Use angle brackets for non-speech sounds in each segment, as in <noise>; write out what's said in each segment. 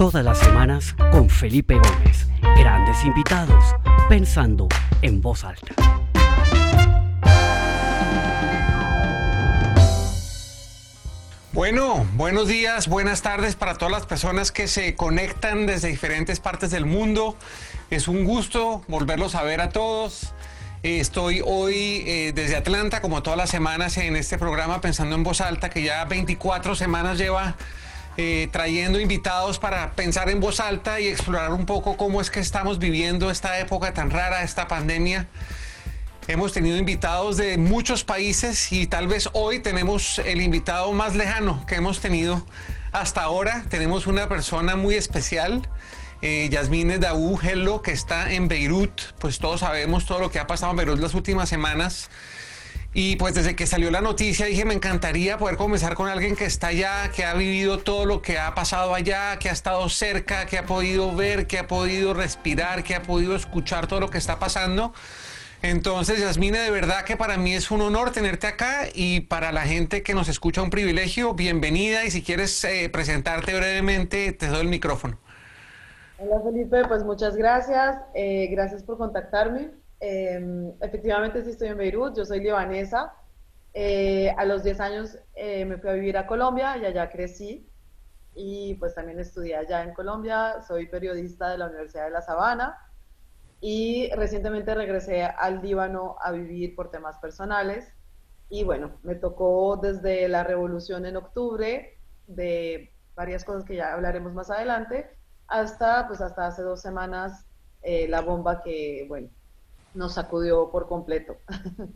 Todas las semanas con Felipe Gómez. Grandes invitados, pensando en voz alta. Bueno, buenos días, buenas tardes para todas las personas que se conectan desde diferentes partes del mundo. Es un gusto volverlos a ver a todos. Estoy hoy eh, desde Atlanta, como todas las semanas, en este programa Pensando en Voz Alta, que ya 24 semanas lleva eh, trayendo invitados para pensar en voz alta y explorar un poco cómo es que estamos viviendo esta época tan rara, esta pandemia. Hemos tenido invitados de muchos países y tal vez hoy tenemos el invitado más lejano que hemos tenido hasta ahora. Tenemos una persona muy especial eh, Yasmine Daú Hello, que está en Beirut, pues todos sabemos todo lo que ha pasado en Beirut las últimas semanas. Y pues desde que salió la noticia dije, me encantaría poder comenzar con alguien que está allá, que ha vivido todo lo que ha pasado allá, que ha estado cerca, que ha podido ver, que ha podido respirar, que ha podido escuchar todo lo que está pasando. Entonces, Yasmine, de verdad que para mí es un honor tenerte acá y para la gente que nos escucha un privilegio, bienvenida y si quieres eh, presentarte brevemente, te doy el micrófono. Hola Felipe, pues muchas gracias. Eh, gracias por contactarme. Em, efectivamente sí estoy en Beirut, yo soy libanesa. Eh, a los 10 años eh, me fui a vivir a Colombia y allá crecí. Y pues también estudié allá en Colombia. Soy periodista de la Universidad de La Sabana. Y recientemente regresé al Líbano a vivir por temas personales. Y bueno, me tocó desde la revolución en octubre, de varias cosas que ya hablaremos más adelante, hasta, pues hasta hace dos semanas, eh, la bomba que, bueno, nos sacudió por completo. <laughs>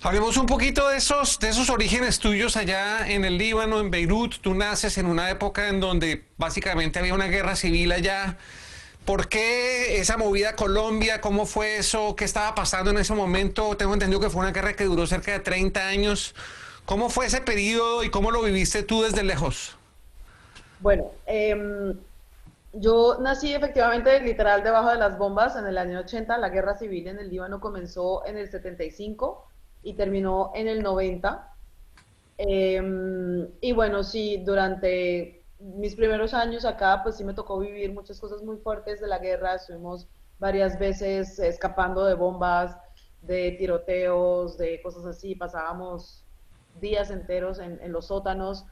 Hablemos un poquito de esos, de esos orígenes tuyos allá en el Líbano, en Beirut. Tú naces en una época en donde básicamente había una guerra civil allá. ¿Por qué esa movida a Colombia? ¿Cómo fue eso? ¿Qué estaba pasando en ese momento? Tengo entendido que fue una guerra que duró cerca de 30 años. ¿Cómo fue ese periodo y cómo lo viviste tú desde lejos? Bueno, em, yo nací efectivamente literal debajo de las bombas en el año 80. La guerra civil en el Líbano comenzó en el 75 y terminó en el 90. Em, y bueno, sí, durante mis primeros años acá, pues sí me tocó vivir muchas cosas muy fuertes de la guerra. Estuvimos varias veces escapando de bombas, de tiroteos, de cosas así. Pasábamos días enteros en los sótanos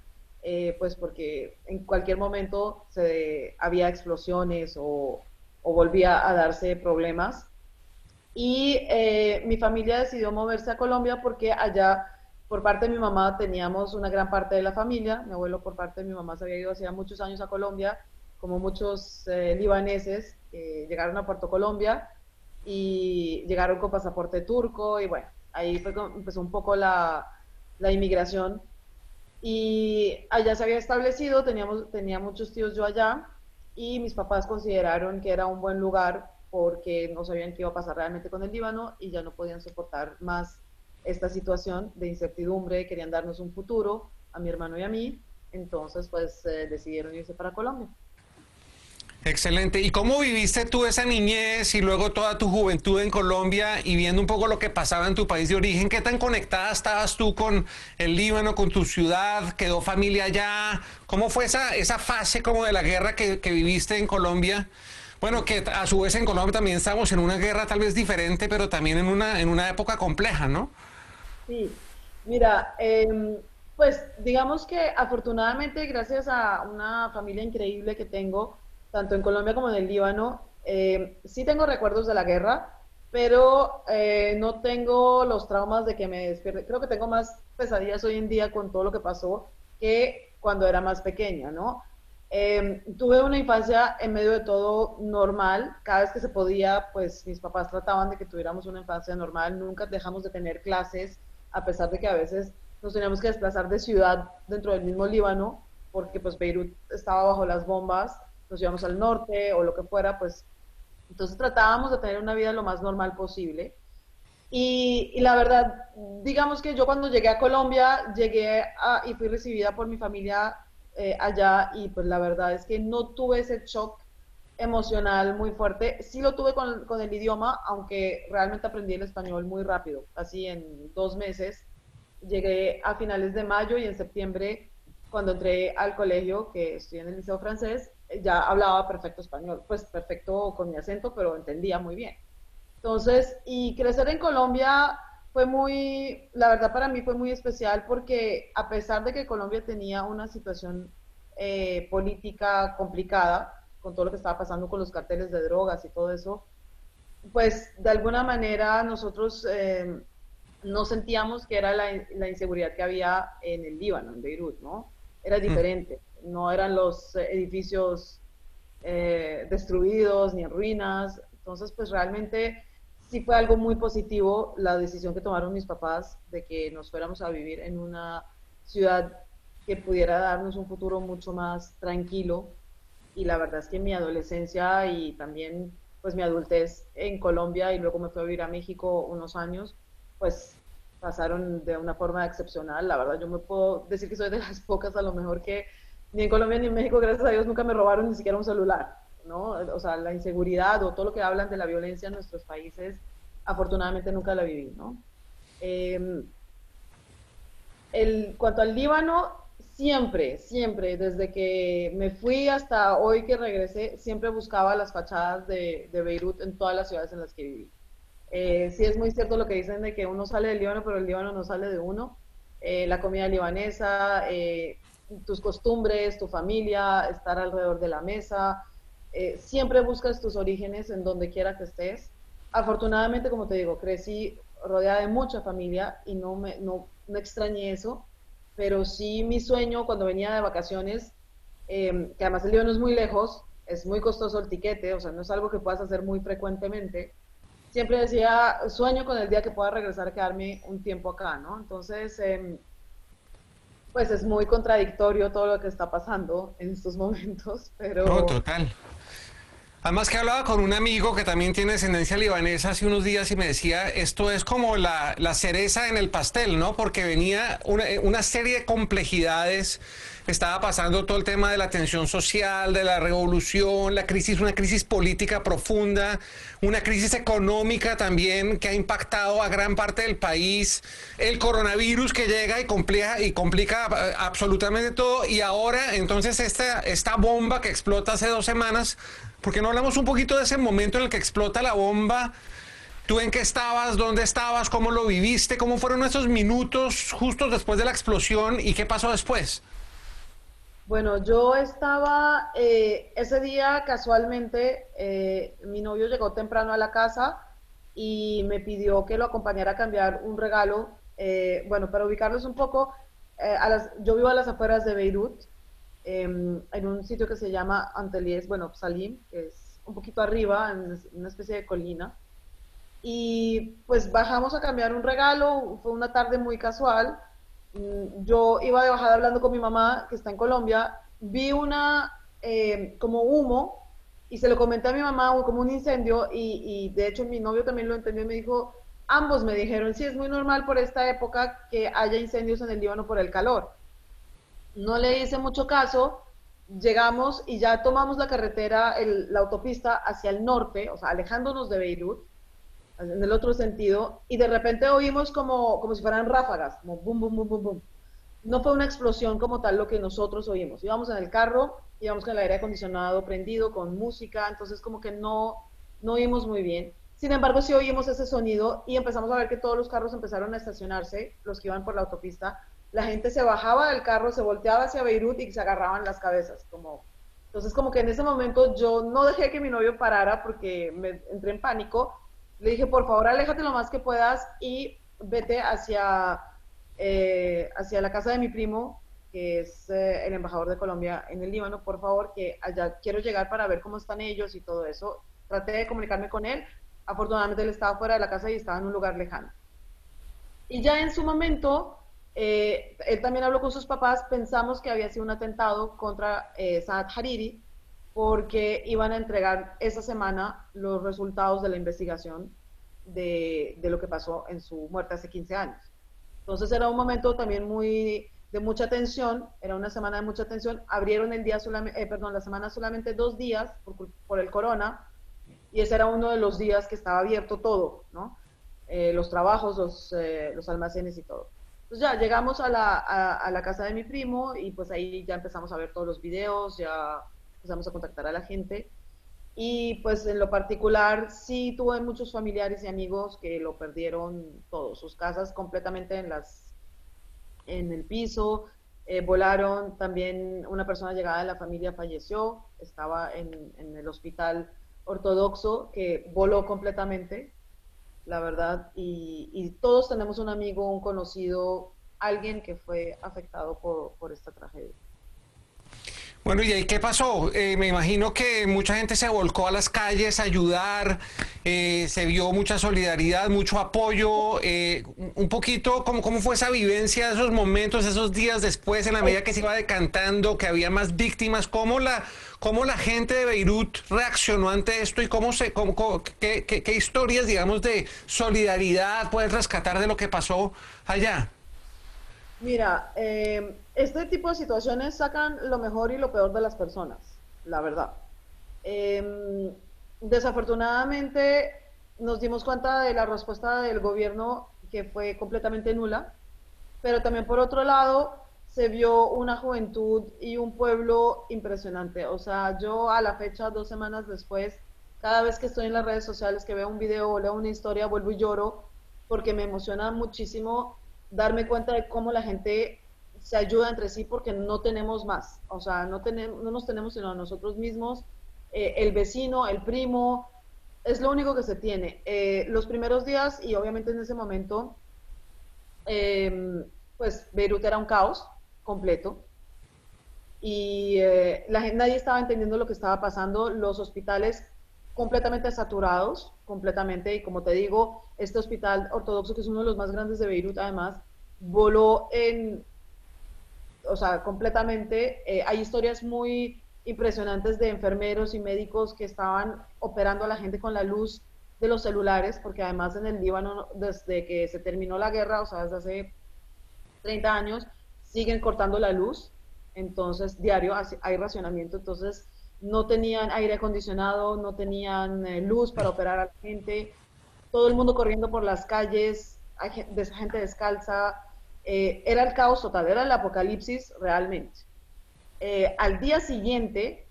eh, pues porque en cualquier momento se, había explosiones o, volvía a darse problemas. Y eh, mi familia decidió moverse a Colombia porque allá, por parte de mi mamá, teníamos una gran parte de la familia. Mi abuelo, por parte de mi mamá, se había ido hacía muchos años a Colombia, como muchos eh, libaneses llegaron a Puerto Colombia y llegaron con pasaporte turco. Y bueno, ahí fue, empezó un poco la, la inmigración y allá se había establecido, teníamos, tenía muchos tíos yo allá y mis papás consideraron que era un buen lugar porque no sabían qué iba a pasar realmente con el Líbano y ya no podían soportar más esta situación de incertidumbre, querían darnos un futuro a mi hermano y a mí, entonces pues eh, decidieron irse para Colombia. Excelente. ¿Y cómo viviste tú esa niñez y luego toda tu juventud en Colombia y viendo un poco lo que pasaba en tu país de origen? ¿Qué tan conectada estabas tú con el Líbano, con tu ciudad? ¿Quedó familia allá? ¿Cómo fue esa, esa fase como de la guerra que, viviste en Colombia? Bueno, que a su vez en Colombia también estamos en una guerra tal vez diferente, pero también en una, en una época compleja, ¿no? Sí, mira, em, pues digamos que afortunadamente gracias a una familia increíble que tengo, tanto en Colombia como en el Líbano. Eh, sí tengo recuerdos de la guerra, pero eh, no tengo los traumas de que me despierte. Creo que tengo más pesadillas hoy en día con todo lo que pasó que cuando era más pequeña, ¿no? Eh, tuve una infancia en medio de todo normal. Cada vez que se podía, pues mis papás trataban de que tuviéramos una infancia normal. Nunca dejamos de tener clases, a pesar de que a veces nos teníamos que desplazar de ciudad dentro del mismo Líbano, porque pues Beirut estaba bajo las bombas nos íbamos al norte o lo que fuera, pues entonces tratábamos de tener una vida lo más normal posible. Y, la verdad, digamos que yo cuando llegué a Colombia, llegué y fui recibida por mi familia eh, allá y pues la verdad es que no tuve ese shock emocional muy fuerte. Sí lo tuve con, con el idioma, aunque realmente aprendí el español muy rápido, así en dos meses. Llegué a finales de mayo y en septiembre cuando entré al colegio, que estoy en el liceo francés, ya hablaba perfecto español, pues perfecto con mi acento, pero entendía muy bien. Entonces, y crecer en Colombia fue muy, la verdad para mí fue muy especial porque a pesar de que Colombia tenía una situación eh, política complicada, con todo lo que estaba pasando con los carteles de drogas y todo eso, pues de alguna manera nosotros eh, no sentíamos que era la, la, inseguridad que había en el Líbano, en Beirut, ¿no? Era diferente, no eran los edificios eh, destruidos ni en ruinas, entonces pues realmente sí fue algo muy positivo la decisión que tomaron mis papás de que nos fuéramos a vivir en una ciudad que pudiera darnos un futuro mucho más tranquilo y la verdad es que mi adolescencia y también pues mi adultez en Colombia y luego me fui a vivir a México unos años, pues pasaron de una forma excepcional. La verdad, yo me puedo decir que soy de las <laughs> pocas a lo mejor que ni en Colombia ni en México, gracias a Dios, nunca me robaron ni siquiera un celular, ¿no? O sea, la inseguridad o todo lo que hablan de la violencia en nuestros países, afortunadamente nunca la viví, ¿no? Eh, el, cuanto al Líbano, siempre, siempre, desde que me fui hasta hoy que regresé, siempre buscaba las fachadas de, de Beirut en todas las ciudades en las que viví. Eh, sí es muy cierto lo que dicen de que uno sale del Líbano, pero el Líbano no sale de uno. Eh, la comida libanesa, eh, tus costumbres, tu familia, estar alrededor de la mesa. Eh, siempre buscas tus orígenes en donde quiera que estés. Afortunadamente, como te digo, crecí rodeada de mucha familia y no, me, no, no extrañé eso pero sí mi sueño cuando venía de vacaciones, eh, que además el Líbano es muy lejos, es muy costoso el tiquete, o sea, no es algo que puedas hacer muy frecuentemente. Siempre decía, sueño con el día que pueda regresar a quedarme un tiempo acá, ¿no? Entonces, eh, pues es muy contradictorio todo lo que está pasando en estos momentos, <laughs> pero... No, total. Además que hablaba con un amigo que también tiene descendencia libanesa hace unos días y me decía, esto es como la, la cereza en el pastel, ¿no? Porque venía una, una, serie de complejidades, estaba pasando todo el tema de la tensión social, de la revolución, la crisis, una crisis política profunda, una crisis económica también que ha impactado a gran parte del país, el coronavirus que llega y complica, y complica eh, absolutamente todo, y ahora entonces esta, esta bomba que explota hace dos semanas porque no hablamos un poquito de ese momento en el que explota la bomba? ¿Tú en qué estabas? ¿Dónde estabas? ¿Cómo lo viviste? ¿Cómo fueron esos minutos justo después de la explosión y qué pasó después? Bueno, yo estaba, eh, ese día casualmente, eh, mi novio llegó temprano a la casa y me pidió que lo acompañara a cambiar un regalo. Eh, bueno, para ubicarlos un poco, eh, yo vivo a las afueras de Beirut, Em, en un sitio que se llama Antelies, bueno, Salim, que es un poquito arriba, en una especie de colina. Y pues bajamos a cambiar un regalo, fue una tarde muy casual. Mm, yo iba de bajada hablando con mi mamá, que está en Colombia, vi una, eh, como humo, y se lo comenté a mi mamá, como un incendio, y, y de hecho mi novio también lo entendió y me dijo, ambos me dijeron, sí, es muy normal por esta época que haya incendios en el Líbano por el calor no le hice mucho caso, llegamos y ya tomamos la carretera, el, la autopista hacia el norte, o sea, alejándonos de Beirut, en el otro sentido, y de repente oímos como, como si fueran ráfagas, como boom, boom, boom, boom, boom. No fue una explosión como tal lo que nosotros oímos. Íbamos en el carro, íbamos con el aire acondicionado prendido, con música, entonces como que no, no oímos muy bien. Sin embargo, sí oímos ese sonido y empezamos a ver que todos los carros empezaron a estacionarse, los que iban por la autopista, la gente se bajaba del carro, se volteaba hacia Beirut y se agarraban las cabezas. Como... Entonces, como que en ese momento yo no dejé que mi novio parara porque me entré en pánico. Le dije, por favor, aléjate lo más que puedas y vete hacia, eh, hacia la casa de mi primo, que es eh, el embajador de Colombia en el Líbano, por favor, que allá quiero llegar para ver cómo están ellos y todo eso. Traté de comunicarme con él. Afortunadamente él estaba fuera de la casa y estaba en un lugar lejano. Y ya en su momento eh, él también habló con sus papás, pensamos que había sido un atentado contra Saad Hariri porque iban a entregar esa semana los resultados de la investigación de, de, lo que pasó en su muerte hace 15 años. Entonces era un momento también muy de mucha tensión, era una semana de mucha tensión, abrieron el día solamente, eh, perdón, la semana solamente dos días por, por, el corona y ese era uno de los días que estaba abierto todo, ¿no? Eh, los trabajos, los, eh, los almacenes y todo. Pues ya llegamos a la, a, la casa de mi primo y pues ahí ya empezamos a ver todos los videos, ya empezamos a contactar a la gente. Y pues en lo particular sí tuve muchos familiares y amigos que lo perdieron todos, sus casas completamente en, las, en el piso, eh, volaron, también una persona llegada de la familia falleció, estaba en, en el hospital ortodoxo que voló completamente la verdad, y, todos tenemos un amigo, un conocido, alguien que fue afectado por, esta tragedia. Bueno, ¿y ahí qué pasó? Eh, me imagino que mucha gente se volcó a las calles a ayudar, eh, se vio mucha solidaridad, mucho apoyo. Eh, un poquito, ¿cómo, ¿cómo fue esa vivencia, esos momentos, esos días después, en la medida que se iba decantando, que había más víctimas? ¿Cómo la, cómo la gente de Beirut reaccionó ante esto y cómo se, cómo, qué, qué, historias, digamos, de solidaridad puedes rescatar de lo que pasó allá? Mira, eh, este tipo de situaciones sacan lo mejor y lo peor de las personas, la verdad. Em, desafortunadamente nos dimos cuenta de la respuesta del gobierno que fue completamente nula, pero también por otro lado se vio una juventud y un pueblo impresionante. O sea, yo a la fecha, dos semanas después, cada vez que estoy en las redes sociales, que veo un video o leo una historia, vuelvo y lloro, porque me emociona muchísimo darme cuenta de cómo la gente se ayuda entre sí porque no tenemos más. O sea, no, tenemos, no nos tenemos sino a nosotros mismos, eh, el vecino, el primo, es lo único que se tiene. Eh, los primeros días y obviamente en ese momento, eh, pues Beirut era un caos, completo. Y eh, la gente, nadie estaba entendiendo lo que estaba pasando, los hospitales completamente saturados, completamente, y como te digo, este hospital ortodoxo, que es uno de los más grandes de Beirut, además, voló en, o sea, completamente, eh, hay historias muy impresionantes de enfermeros y médicos que estaban operando a la gente con la luz de los celulares, porque además en el Líbano, desde que se terminó la guerra, o sea, desde hace 30 años, siguen cortando la luz, entonces diario hay racionamiento, entonces no tenían aire acondicionado, no tenían eh, luz para operar a la gente, todo el mundo corriendo por las calles, gente descalza, eh, era el caos total, era el apocalipsis realmente. Eh, al día siguiente,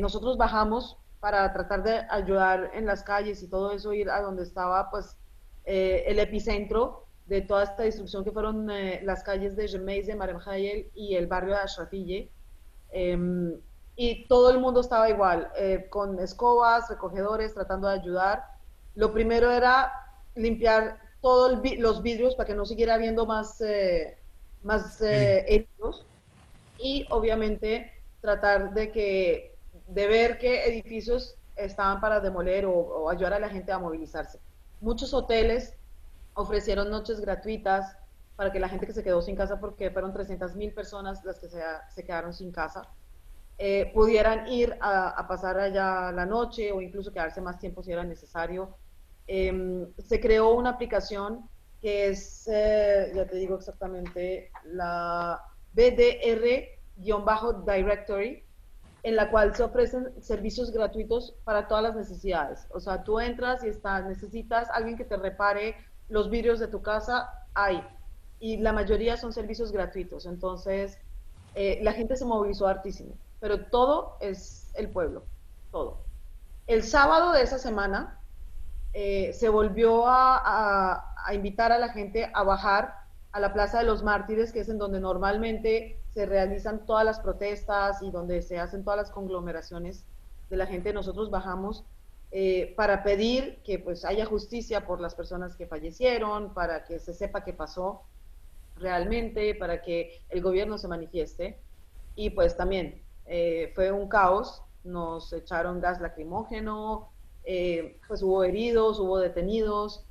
nosotros bajamos para tratar de ayudar en las calles y todo eso, ir a donde estaba pues el epicentro, de toda esta destrucción que fueron las calles de de Marem Hayel y el barrio de Ashrafille. Y todo el mundo estaba igual, eh, con escobas, recogedores, tratando de ayudar. Lo primero era limpiar todos los vidrios para que no siguiera habiendo más, eh, más heridos. Y obviamente tratar de, que, de ver qué edificios estaban para demoler o, o ayudar a la gente a movilizarse. Muchos hoteles ofrecieron noches gratuitas para que la gente que se quedó sin casa, porque fueron 300 mil personas las que se, se quedaron sin casa, eh, pudieran ir a, pasar allá la noche o incluso quedarse más tiempo si era necesario. Em, se creó una aplicación que es, eh, ya te digo exactamente, la BDR-Directory, en la cual se ofrecen servicios gratuitos para todas las necesidades. O sea, tú entras y estás, necesitas alguien que te repare los vidrios de tu casa hay y la mayoría son servicios gratuitos. Entonces, eh, la gente se movilizó hartísimo, pero todo es el pueblo, todo. El sábado de esa semana eh, se volvió a, invitar a la gente a bajar a la Plaza de los Mártires, que es en donde normalmente se realizan todas las protestas y donde se hacen todas las conglomeraciones de la gente. Nosotros bajamos eh, para pedir que pues haya justicia por las personas que fallecieron, para que se sepa qué pasó realmente, para que el gobierno se manifieste. Y pues también eh, fue un caos, nos echaron gas lacrimógeno, eh, pues hubo heridos, hubo detenidos.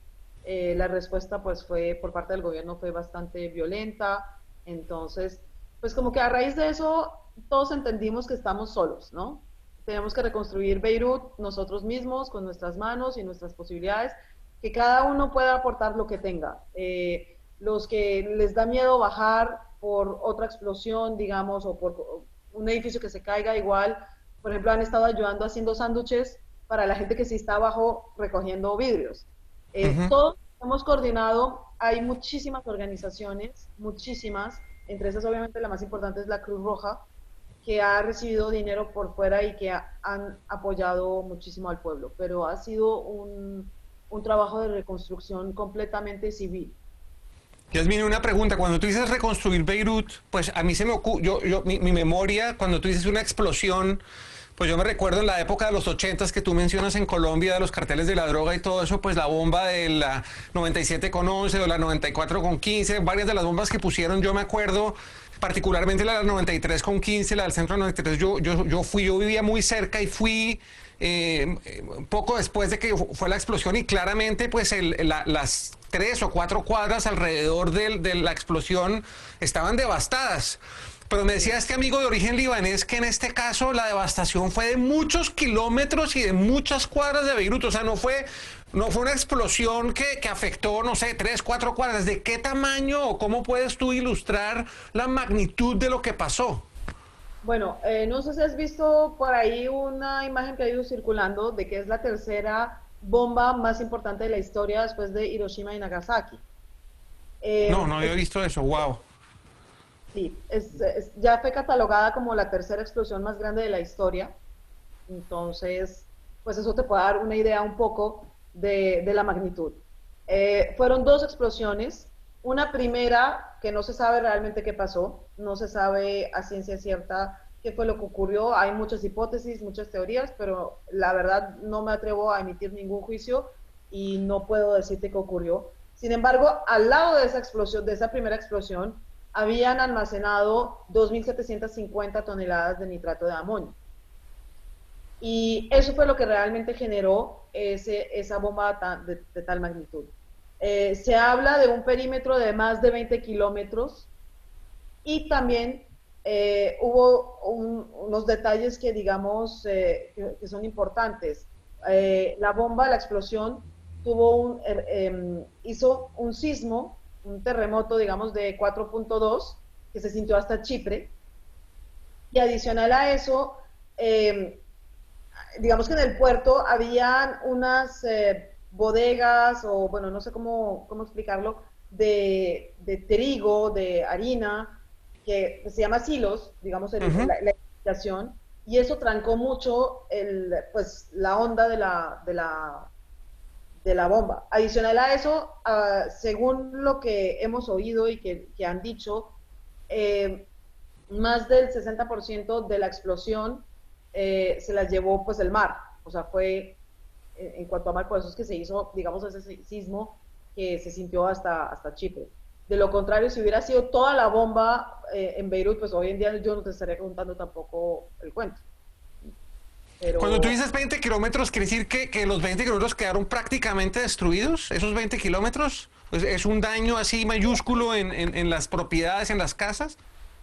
la respuesta pues fue por parte del gobierno fue bastante violenta. Entonces, pues como que a raíz de eso todos entendimos que estamos solos, ¿no? tenemos que reconstruir Beirut nosotros mismos, con nuestras manos y nuestras posibilidades, que cada uno pueda aportar lo que tenga. Eh, los que les da miedo bajar por otra explosión, digamos, o por un edificio que se caiga igual, por ejemplo, han estado ayudando haciendo sándwiches para la gente que sí está abajo recogiendo vidrios. Eh, Todos hemos coordinado, hay muchísimas organizaciones, muchísimas, entre esas obviamente la más importante es la Cruz Roja, que ha recibido dinero por fuera y que han apoyado muchísimo al pueblo, pero ha sido un, un trabajo de reconstrucción completamente civil. Yasmin, una pregunta. Cuando tú dices reconstruir Beirut, pues a mí se me ocurre, yo, yo, mi, memoria, cuando tú dices una explosión, pues yo me recuerdo en la época de los ochentas que tú mencionas en Colombia, de los carteles de la droga y todo eso, pues la bomba de la 97 con 11 o la 94 con 15, varias de las bombas que pusieron, yo me acuerdo, particularmente la del 93 con 15, la del centro 93, yo, yo, yo fui, yo vivía muy cerca y fui eh, poco después de que fue la explosión y claramente pues el, la, las tres o cuatro cuadras alrededor de, de la explosión estaban devastadas. Pero me decía este amigo de origen libanés que en este caso la devastación fue de muchos kilómetros y de muchas cuadras de Beirut. O sea, no fue, no fue una explosión que, que afectó, no sé, tres, cuatro cuadras. ¿De qué tamaño o cómo puedes tú ilustrar la magnitud de lo que pasó? Bueno, eh, no sé si has visto por ahí una imagen que ha ido circulando de que es la tercera bomba más importante de la historia después de Hiroshima y Nagasaki. Eh, no, no había visto eso, wow. Sí, es, es, ya fue catalogada como la tercera explosión más grande de la historia. Entonces, pues eso te puede dar una idea un poco de, de la magnitud. Eh, fueron dos explosiones. Una primera que no se sabe realmente qué pasó, no se sabe a ciencia cierta qué fue lo que ocurrió. Hay muchas hipótesis, muchas teorías, pero la verdad no me atrevo a emitir ningún juicio y no puedo decirte qué ocurrió. Sin embargo, al lado de esa explosión, de esa primera explosión, habían almacenado 2.750 toneladas de nitrato de amonio. Y eso fue lo que realmente generó ese, esa bomba de, tal magnitud. Eh, se habla de un perímetro de más de 20 kilómetros y también eh, hubo un, unos detalles que digamos eh, que, son importantes. Eh, la bomba, la explosión, tuvo un, er, hizo un sismo un terremoto, digamos, de 4.2 que se sintió hasta Chipre. Y adicional a eso, eh, digamos que en el puerto habían unas eh, bodegas, o bueno, no sé cómo, cómo explicarlo, de, de, trigo, de harina, que se llama silos, digamos, el, uh -huh. la, la y eso trancó mucho el, pues, la onda de la, de la de la bomba. Adicional a eso, uh, según lo que hemos oído y que, que han dicho, eh, más del 60% de la explosión eh, se la llevó pues el mar. O sea, fue en, en, cuanto a mar, por eso es que se hizo, digamos, ese sismo que se sintió hasta, hasta Chipre. De lo contrario, si hubiera sido toda la bomba eh, en Beirut, pues hoy en día yo no te estaría contando tampoco el cuento. Pero... Cuando tú dices 20 kilómetros, ¿quiere decir que, que, los 20 kilómetros quedaron prácticamente destruidos? ¿Esos 20 kilómetros? Pues, ¿Es un daño así mayúsculo en, en, en, las propiedades, en las casas?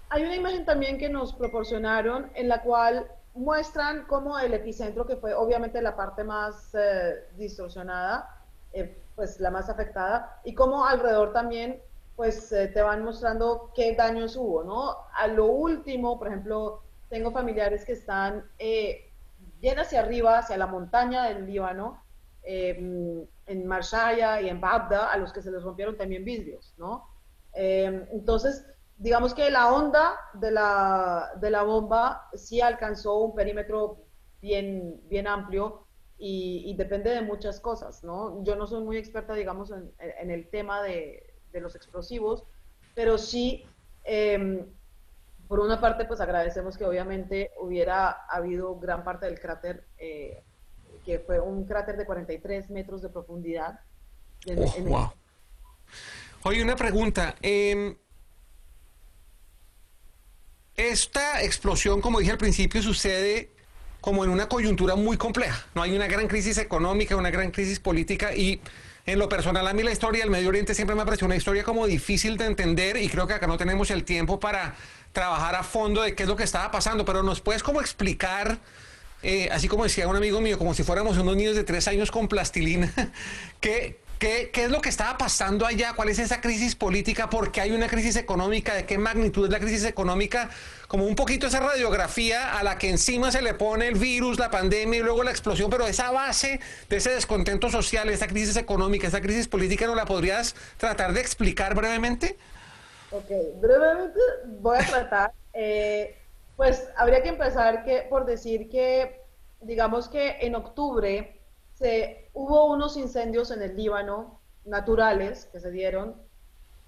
Hay una imagen también que nos proporcionaron en la cual muestran cómo el epicentro, que fue obviamente la parte más eh, distorsionada, eh, pues la más afectada, y cómo alrededor también pues eh, te van mostrando qué daños hubo, ¿no? A lo último, por ejemplo, tengo familiares que están bien hacia arriba, hacia la montaña del Líbano, eh, en Marshaya y en Bagda, a los que se les rompieron también vidrios, ¿no? Eh, entonces, digamos que la onda de la, de la bomba sí alcanzó un perímetro bien, bien amplio y, y, depende de muchas cosas, ¿no? Yo no soy muy experta, digamos, en, en el tema de, de, los explosivos, pero sí... Eh, por una parte, pues agradecemos que obviamente hubiera habido gran parte del cráter, eh, que fue un cráter de 43 metros de profundidad. En, oh, en wow. Oye, una pregunta. Eh, esta explosión, como dije al principio, sucede como en una coyuntura muy compleja. No hay una gran crisis económica, una gran crisis política y en lo personal a mí la historia del Medio Oriente siempre me ha parecido una historia como difícil de entender y creo que acá no tenemos el tiempo para trabajar a fondo de qué es lo que estaba pasando, pero nos puedes como explicar, eh, así como decía un amigo mío, como si fuéramos unos niños de tres años con plastilina, <laughs> qué, ¿Qué, ¿Qué, es lo que estaba pasando allá? ¿Cuál es esa crisis política? ¿Por qué hay una crisis económica? ¿De qué magnitud es la crisis económica? Como un poquito esa radiografía a la que encima se le pone el virus, la pandemia y luego la explosión, pero esa base de ese descontento social, esa crisis económica, esa crisis política, ¿no la podrías tratar de explicar brevemente? Ok, brevemente voy a tratar. <laughs> Eh, pues habría que empezar que, por decir que, digamos que en octubre, se, hubo unos incendios en el Líbano naturales que se dieron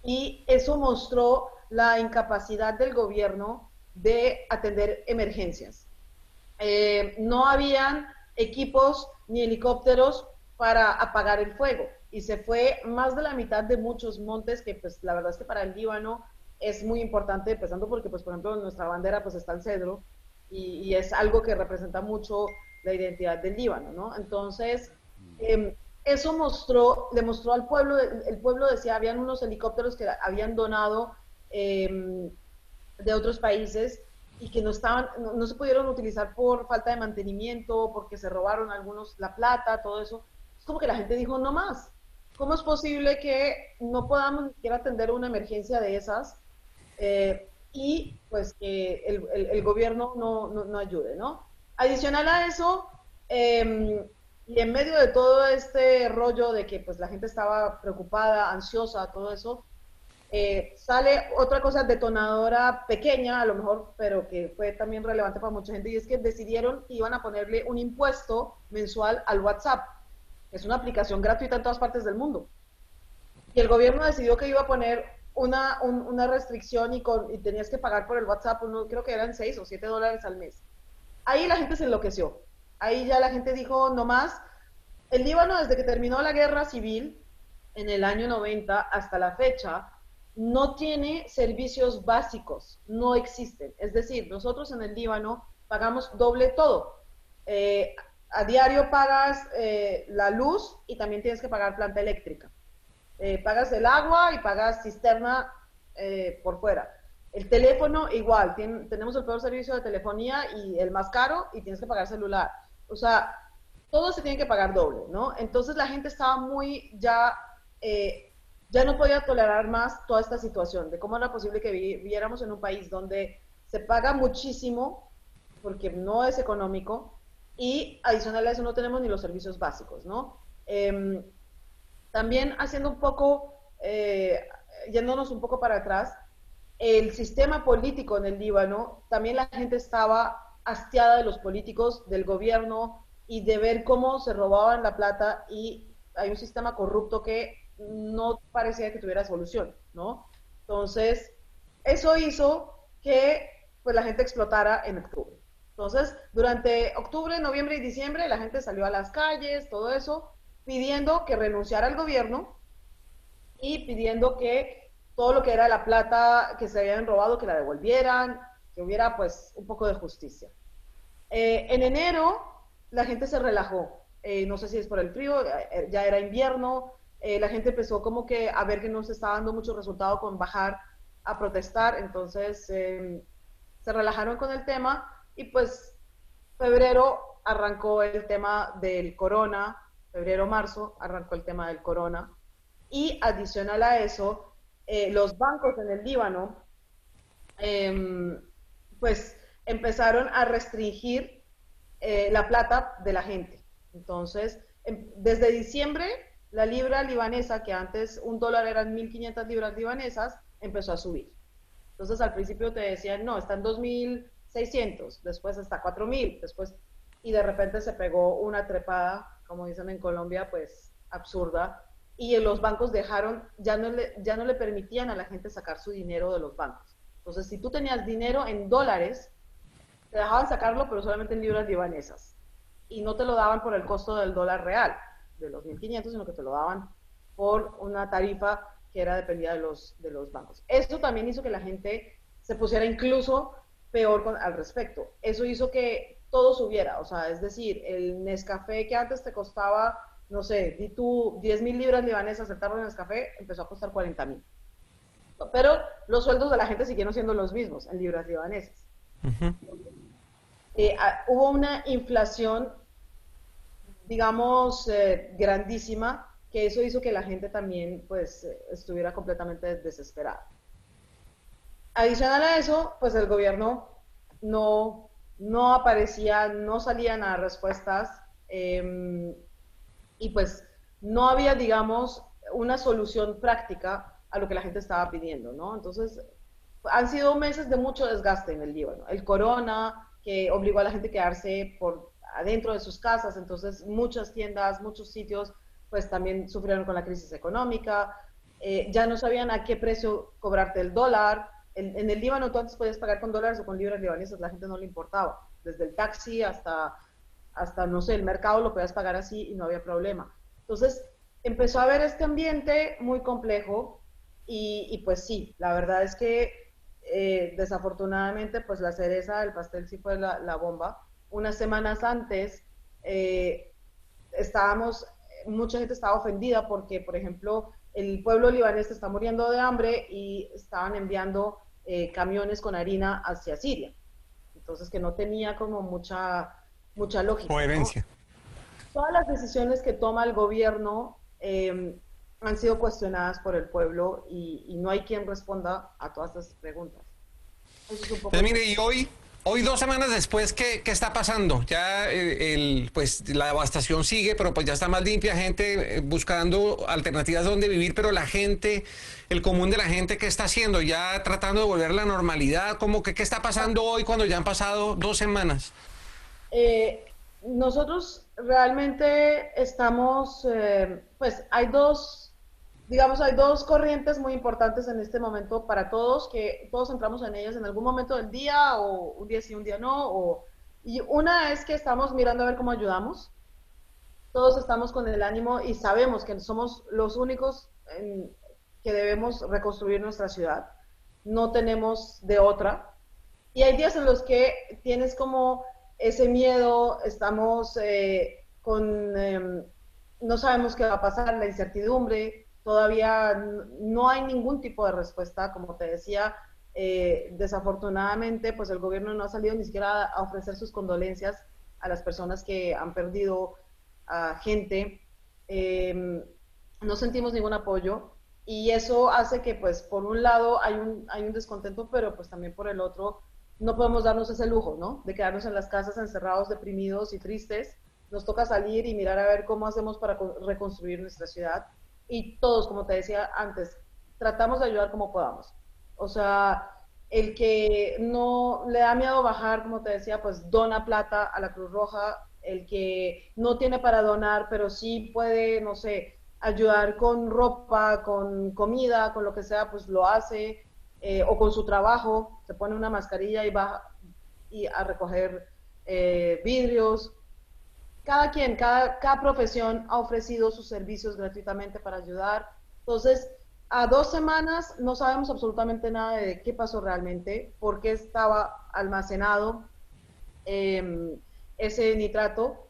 y eso mostró la incapacidad del gobierno de atender emergencias. Eh, no habían equipos ni helicópteros para apagar el fuego y se fue más de la mitad de muchos montes que pues la verdad es que para el Líbano es muy importante, empezando porque pues por ejemplo nuestra bandera pues está el cedro y, y es algo que representa mucho la identidad del Líbano, ¿no? Entonces, eh, eso mostró, le mostró al pueblo, el pueblo decía, habían unos helicópteros que habían donado eh, de otros países y que no estaban, no, se pudieron utilizar por falta de mantenimiento, porque se robaron algunos la plata, todo eso. Es como que la gente dijo, no más. ¿Cómo es posible que no podamos ni siquiera atender una emergencia de esas eh, y pues que el, gobierno no, no, no, ayude, ¿no? Adicional a eso, eh, y en medio de todo este rollo de que pues la gente estaba preocupada, ansiosa, todo eso, eh, sale otra cosa detonadora pequeña, a lo mejor, pero que fue también relevante para mucha gente, y es que decidieron que iban a ponerle un impuesto mensual al WhatsApp. Es una aplicación gratuita en todas partes del mundo. Y el gobierno decidió que iba a poner una, un, una restricción y, con, y, tenías que pagar por el WhatsApp, uno, creo que eran 6 o 7 dólares al mes. Ahí la gente se enloqueció ahí ya la gente dijo, no más. El Líbano, desde que terminó la guerra civil, en el año 90 hasta la fecha, no tiene servicios básicos, no existen. Es decir, nosotros en el Líbano pagamos doble todo. Eh, a diario pagas eh, la luz y también tienes que pagar planta eléctrica. Eh, pagas el agua y pagas cisterna eh, por fuera. El teléfono igual, tenemos el peor servicio de telefonía y el más caro y tienes que pagar celular. O sea, todo se tiene que pagar doble, ¿no? Entonces la gente estaba muy ya, eh, ya no podía tolerar más toda esta situación, de cómo era posible que viviéramos en un país donde se paga muchísimo, porque no es económico, y adicional a eso no tenemos ni los servicios básicos, ¿no? Eh, también haciendo un poco, eh, yéndonos un poco para atrás, el sistema político en el Líbano, también la gente estaba hastiada de los políticos, del gobierno y de ver cómo se robaban la plata y hay un sistema corrupto que no parecía que tuviera solución, ¿no? Entonces, eso hizo que pues la gente explotara en octubre. Entonces, durante octubre, noviembre y diciembre, la gente salió a las calles, todo eso, pidiendo que renunciara al gobierno y pidiendo que todo lo que era la plata que se habían robado, que la devolvieran, que hubiera pues un poco de justicia. Eh, en enero la gente se relajó, eh, no sé si es por el frío, eh, ya era invierno, eh, la gente empezó como que a ver que no se estaba dando mucho resultado con bajar a protestar, entonces em, se relajaron con el tema y pues febrero arrancó el tema del corona, febrero-marzo arrancó el tema del corona. Y adicional a eso, los bancos en el Líbano, eh, pues empezaron a restringir eh, la plata de la gente. Entonces, em, desde diciembre, la libra libanesa, que antes un dólar eran 1.500 libras libanesas, empezó a subir. Entonces, al principio te decían, no, está en 2.600, después está 4.000, después, y de repente se pegó una trepada, como dicen en Colombia, pues absurda, y los bancos dejaron, ya no le, ya no le permitían a la gente sacar su dinero de los bancos. Entonces, si tú tenías dinero en dólares, te dejaban sacarlo, pero solamente en libras libanesas. Y no te lo daban por el costo del dólar real, de los 1.500, sino que te lo daban por una tarifa que era dependida de los, de los bancos. Esto también hizo que la gente se pusiera incluso peor con, al respecto. Eso hizo que todo subiera, o sea, es decir, el Nescafé que antes te costaba, no sé, di tú 10 mil libras libanesas el tarro de Nescafé, empezó a costar 40 mil. Pero los sueldos de la gente siguieron siendo los mismos en libras libanesas. Uh -huh. eh, hubo una inflación, digamos, eh, grandísima que eso hizo que la gente también pues estuviera completamente desesperada. Adicional a eso, pues el gobierno no, no aparecía, no salían a respuestas em, y pues no había, digamos, una solución práctica a lo que la gente estaba pidiendo, ¿no? Entonces, han sido meses de mucho desgaste en el Líbano. El corona, que obligó a la gente a quedarse por adentro de sus casas, entonces muchas tiendas, muchos sitios, pues también sufrieron con la crisis económica, eh, ya no sabían a qué precio cobrarte el dólar. En, en, el Líbano tú antes podías pagar con dólares o con libras libanesas, la gente no le importaba. Desde el taxi hasta, hasta, no sé, el mercado lo podías pagar así y no había problema. Entonces, empezó a haber este ambiente muy complejo y, y pues sí, la verdad es que eh, desafortunadamente, pues la cereza del pastel sí fue la, bomba. Unas semanas antes, eh, estábamos, mucha gente estaba ofendida porque, por ejemplo, el pueblo libanés está muriendo de hambre y estaban enviando eh, camiones con harina hacia Siria. Entonces, que no tenía como mucha, mucha lógica. Coherencia. Todas las decisiones que toma el gobierno han sido cuestionadas por el pueblo y, no hay quien responda a todas estas preguntas. Pues mire, y hoy, hoy dos semanas después, ¿qué, qué está pasando? Ya eh, el, pues la devastación sigue, pero pues ya está más limpia, gente eh, buscando alternativas donde vivir, pero la gente, el común de la gente, ¿qué está haciendo? Ya tratando de volver a la normalidad, ¿cómo que qué está pasando hoy cuando ya han pasado dos semanas? Eh, nosotros realmente estamos, pues hay dos digamos, hay dos corrientes muy importantes en este momento para todos, que todos entramos en ellas en algún momento del día, o un día sí, un día no, o, y una es que estamos mirando a ver cómo ayudamos. Todos estamos con el ánimo y sabemos que somos los únicos que debemos reconstruir nuestra ciudad. No tenemos de otra. Y hay días en los que tienes como ese miedo, estamos eh, con, em, no sabemos qué va a pasar, la incertidumbre, Todavía no hay ningún tipo de respuesta, como te decía, eh, desafortunadamente, pues el gobierno no ha salido ni siquiera a ofrecer sus condolencias a las personas que han perdido a gente. Em, no sentimos ningún apoyo y eso hace que, pues, por un lado hay un, hay un descontento, pero pues también por el otro no podemos darnos ese lujo, ¿no? De quedarnos en las casas encerrados, deprimidos y tristes. Nos toca salir y mirar a ver cómo hacemos para reconstruir nuestra ciudad y todos, como te decía antes, tratamos de ayudar como podamos. O sea, el que no le da miedo bajar, como te decía, pues dona plata a la Cruz Roja, el que no tiene para donar, pero sí puede, no sé, ayudar con ropa, con comida, con lo que sea, pues lo hace, eh, o con su trabajo, se pone una mascarilla y va y a recoger eh, vidrios, cada quien, cada, profesión ha ofrecido sus servicios gratuitamente para ayudar. Entonces, a dos semanas no sabemos absolutamente nada de qué pasó realmente, por qué estaba almacenado em, ese nitrato.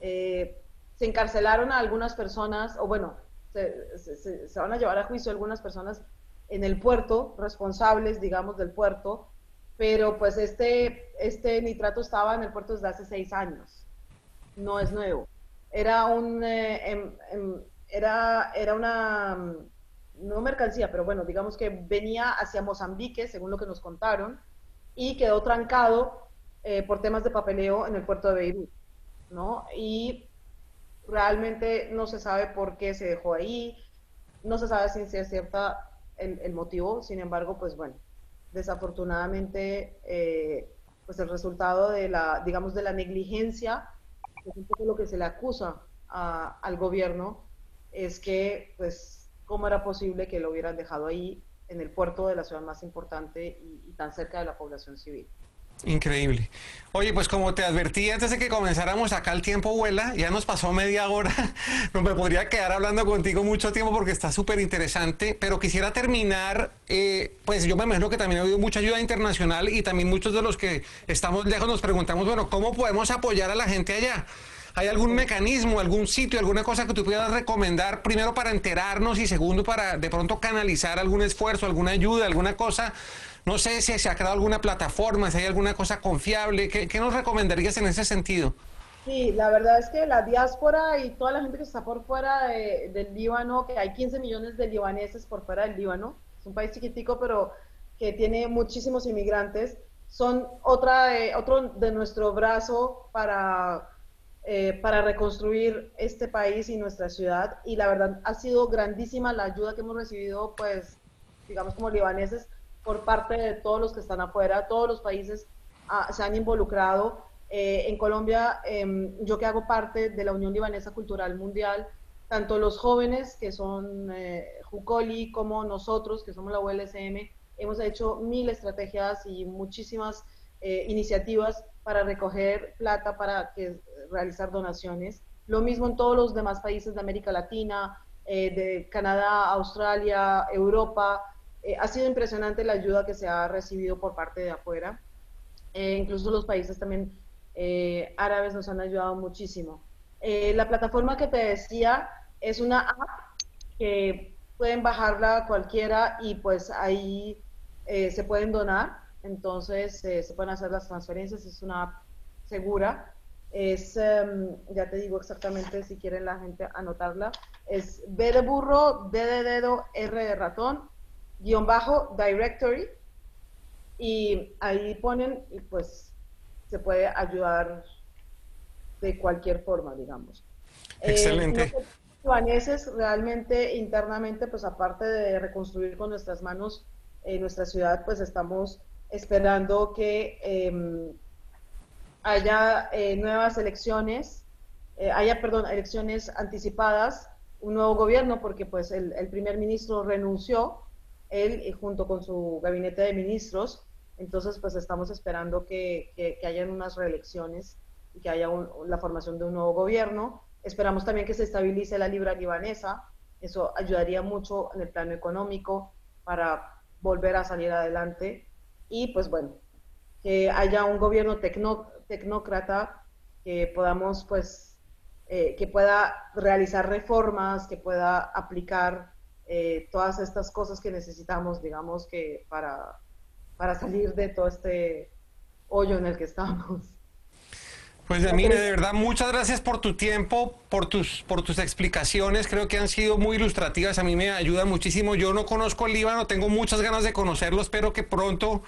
Eh, se encarcelaron a algunas personas, o bueno, se, se, van a llevar a juicio algunas personas en el puerto, responsables, digamos, del puerto, pero pues este, este nitrato estaba en el puerto desde hace seis años no es nuevo. Era un, eh, em, em, era, era una, mm, no mercancía, pero bueno, digamos que venía hacia Mozambique, según lo que nos contaron, y quedó trancado eh, por temas de papeleo en el puerto de Beirut, ¿no? Y realmente no se sabe por qué se dejó ahí, no se sabe si es cierta el, el motivo, sin embargo, pues bueno, desafortunadamente, eh, pues el resultado de la, digamos, de la negligencia lo que se le acusa al gobierno, es que, pues, ¿cómo era posible que lo hubieran dejado ahí en el puerto de la ciudad más importante y, tan cerca de la población civil? Increíble. Oye, pues como te advertí antes de que comenzáramos, acá el tiempo vuela, ya nos pasó media hora, <laughs> no me podría quedar hablando contigo mucho tiempo porque está súper interesante, pero quisiera terminar, eh, pues yo me imagino que también ha habido mucha ayuda internacional y también muchos de los que estamos lejos nos preguntamos, bueno, ¿cómo podemos apoyar a la gente allá? ¿Hay algún mecanismo, algún sitio, alguna cosa que tú pudieras recomendar, primero para enterarnos y segundo para de pronto canalizar algún esfuerzo, alguna ayuda, alguna cosa? No sé si se ha creado alguna plataforma, si hay alguna cosa confiable. ¿Qué, nos recomendarías en ese sentido? Sí, la verdad es que la diáspora y toda la gente que está por fuera del Líbano, que hay 15 millones de libaneses por fuera del Líbano, es un país chiquitico, pero que tiene muchísimos inmigrantes, son otra, otro de nuestro brazo para, eh, para reconstruir este país y nuestra ciudad. Y la verdad ha sido grandísima la ayuda que hemos recibido, pues, digamos como libaneses, por parte de todos los que están afuera, todos los países ah, se han involucrado eh, en Colombia, em, yo que hago parte de la Unión Libanesa Cultural Mundial, tanto los jóvenes que son eh, Jucoli como nosotros que somos la ULSM, hemos hecho mil estrategias y muchísimas eh, iniciativas para recoger plata, para que, realizar donaciones. Lo mismo en todos los demás países de América Latina, de Canadá, Australia, Europa. Ha sido impresionante la ayuda que se ha recibido por parte de afuera. incluso los países también eh, árabes nos han ayudado muchísimo. Eh, la plataforma que te decía es una app que pueden bajarla cualquiera y pues ahí eh, se pueden donar, entonces se pueden hacer las transferencias, es una app segura. Es, em, ya te digo exactamente si quieren la gente anotarla, es B de burro, D de dedo, R de ratón, guion bajo, directory, y ahí ponen, y pues se puede ayudar de cualquier forma, digamos. Eh, Excelente. Eh, realmente internamente, pues aparte de reconstruir con nuestras manos eh, nuestra ciudad, pues estamos esperando que em, haya eh, nuevas elecciones, haya, perdón, elecciones anticipadas, un nuevo gobierno, porque pues el, el primer ministro renunció, él junto con su gabinete de ministros, entonces, pues estamos esperando que, que, hayan unas reelecciones y que haya la formación de un nuevo gobierno. Esperamos también que se estabilice la libra libanesa. Eso ayudaría mucho en el plano económico para volver a salir adelante. Y pues bueno, que haya un gobierno tecnócrata que podamos pues eh, que pueda realizar reformas, que pueda aplicar eh, todas estas cosas que necesitamos, digamos, que para para salir de todo este hoyo en el que estamos. Pues de verdad, muchas gracias por tu tiempo, por tus, por tus explicaciones. Creo que han sido muy ilustrativas. A mí me ayuda muchísimo. Yo no conozco el Líbano, tengo muchas ganas de conocerlo. Espero que pronto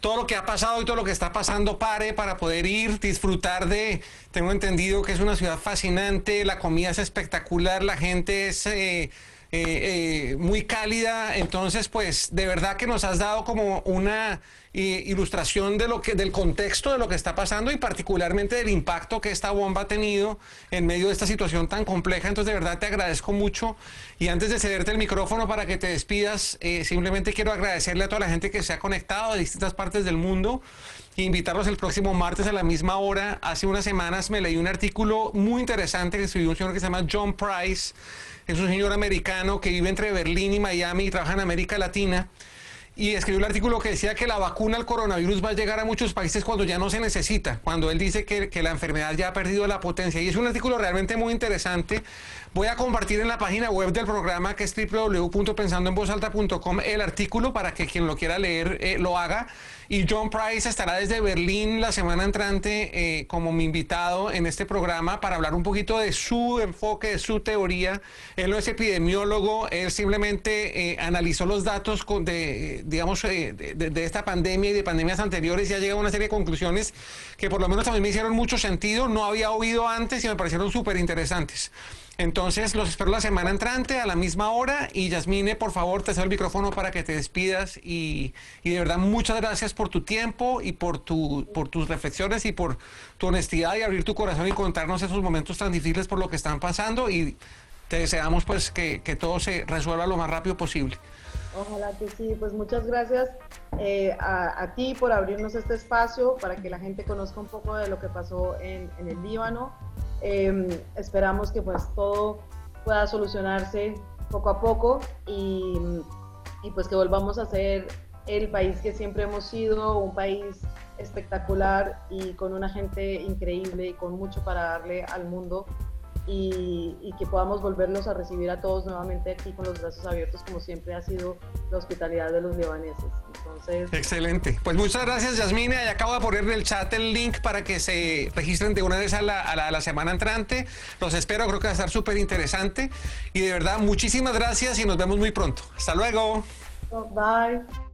todo lo que ha pasado y todo lo que está pasando pare para poder ir, disfrutar de. Tengo entendido que es una ciudad fascinante, la comida es espectacular, la gente es. Eh, eh, eh, muy cálida. Entonces, pues de verdad que nos has dado como una eh, ilustración de lo que, del contexto de lo que está pasando y particularmente del impacto que esta bomba ha tenido en medio de esta situación tan compleja. Entonces, de verdad te agradezco mucho. Y antes de cederte el micrófono para que te despidas, simplemente quiero agradecerle a toda la gente que se ha conectado de distintas partes del mundo invitarlos el próximo martes a la misma hora. Hace unas semanas me leí un artículo muy interesante que escribió un señor que se llama John Price es un señor americano que vive entre Berlín y Miami y trabaja en América Latina. Y escribió un artículo que decía que la vacuna al coronavirus va a llegar a muchos países cuando ya no se necesita, cuando él dice que, que la enfermedad ya ha perdido la potencia. Y es un artículo realmente muy interesante. Voy a compartir en la página web del programa que es www.pensandoenvozalta.com el artículo para que quien lo quiera leer eh, lo haga. Y John Price estará desde Berlín la semana entrante eh, como mi invitado en este programa para hablar un poquito de su enfoque, de su teoría. Él no es epidemiólogo, él simplemente eh, analizó los datos de, digamos, eh, de, esta pandemia y de pandemias anteriores y ha llegado a una serie de conclusiones que por lo menos a mí me hicieron mucho sentido, no había oído antes y me parecieron súper interesantes. Entonces los espero la semana entrante a la misma hora. Y Yasmine, por favor, te cedo el micrófono para que te despidas. Y, de verdad muchas gracias por tu tiempo y por, tu, por tus reflexiones y por tu honestidad y abrir tu corazón y contarnos esos momentos tan difíciles por lo que están pasando. Y te deseamos pues que, todo se resuelva lo más rápido posible. Ojalá que sí, pues muchas gracias eh, a, ti por abrirnos este espacio para que la gente conozca un poco de lo que pasó en, en el Líbano Em, esperamos que pues todo pueda solucionarse poco a poco y, y, pues que volvamos a ser el país que siempre hemos sido, un país espectacular y con una gente increíble y con mucho para darle al mundo. Y, que podamos volverlos a recibir a todos nuevamente aquí con los brazos abiertos, como siempre ha sido la hospitalidad de los libaneses. Entonces, Excelente. Pues muchas gracias, Yasmina. Y acabo de poner en el chat el link para que se registren de una vez a la, a la semana entrante. Los espero, creo que va a estar súper interesante. Y de verdad, muchísimas gracias y nos vemos muy pronto. Hasta luego. Bye.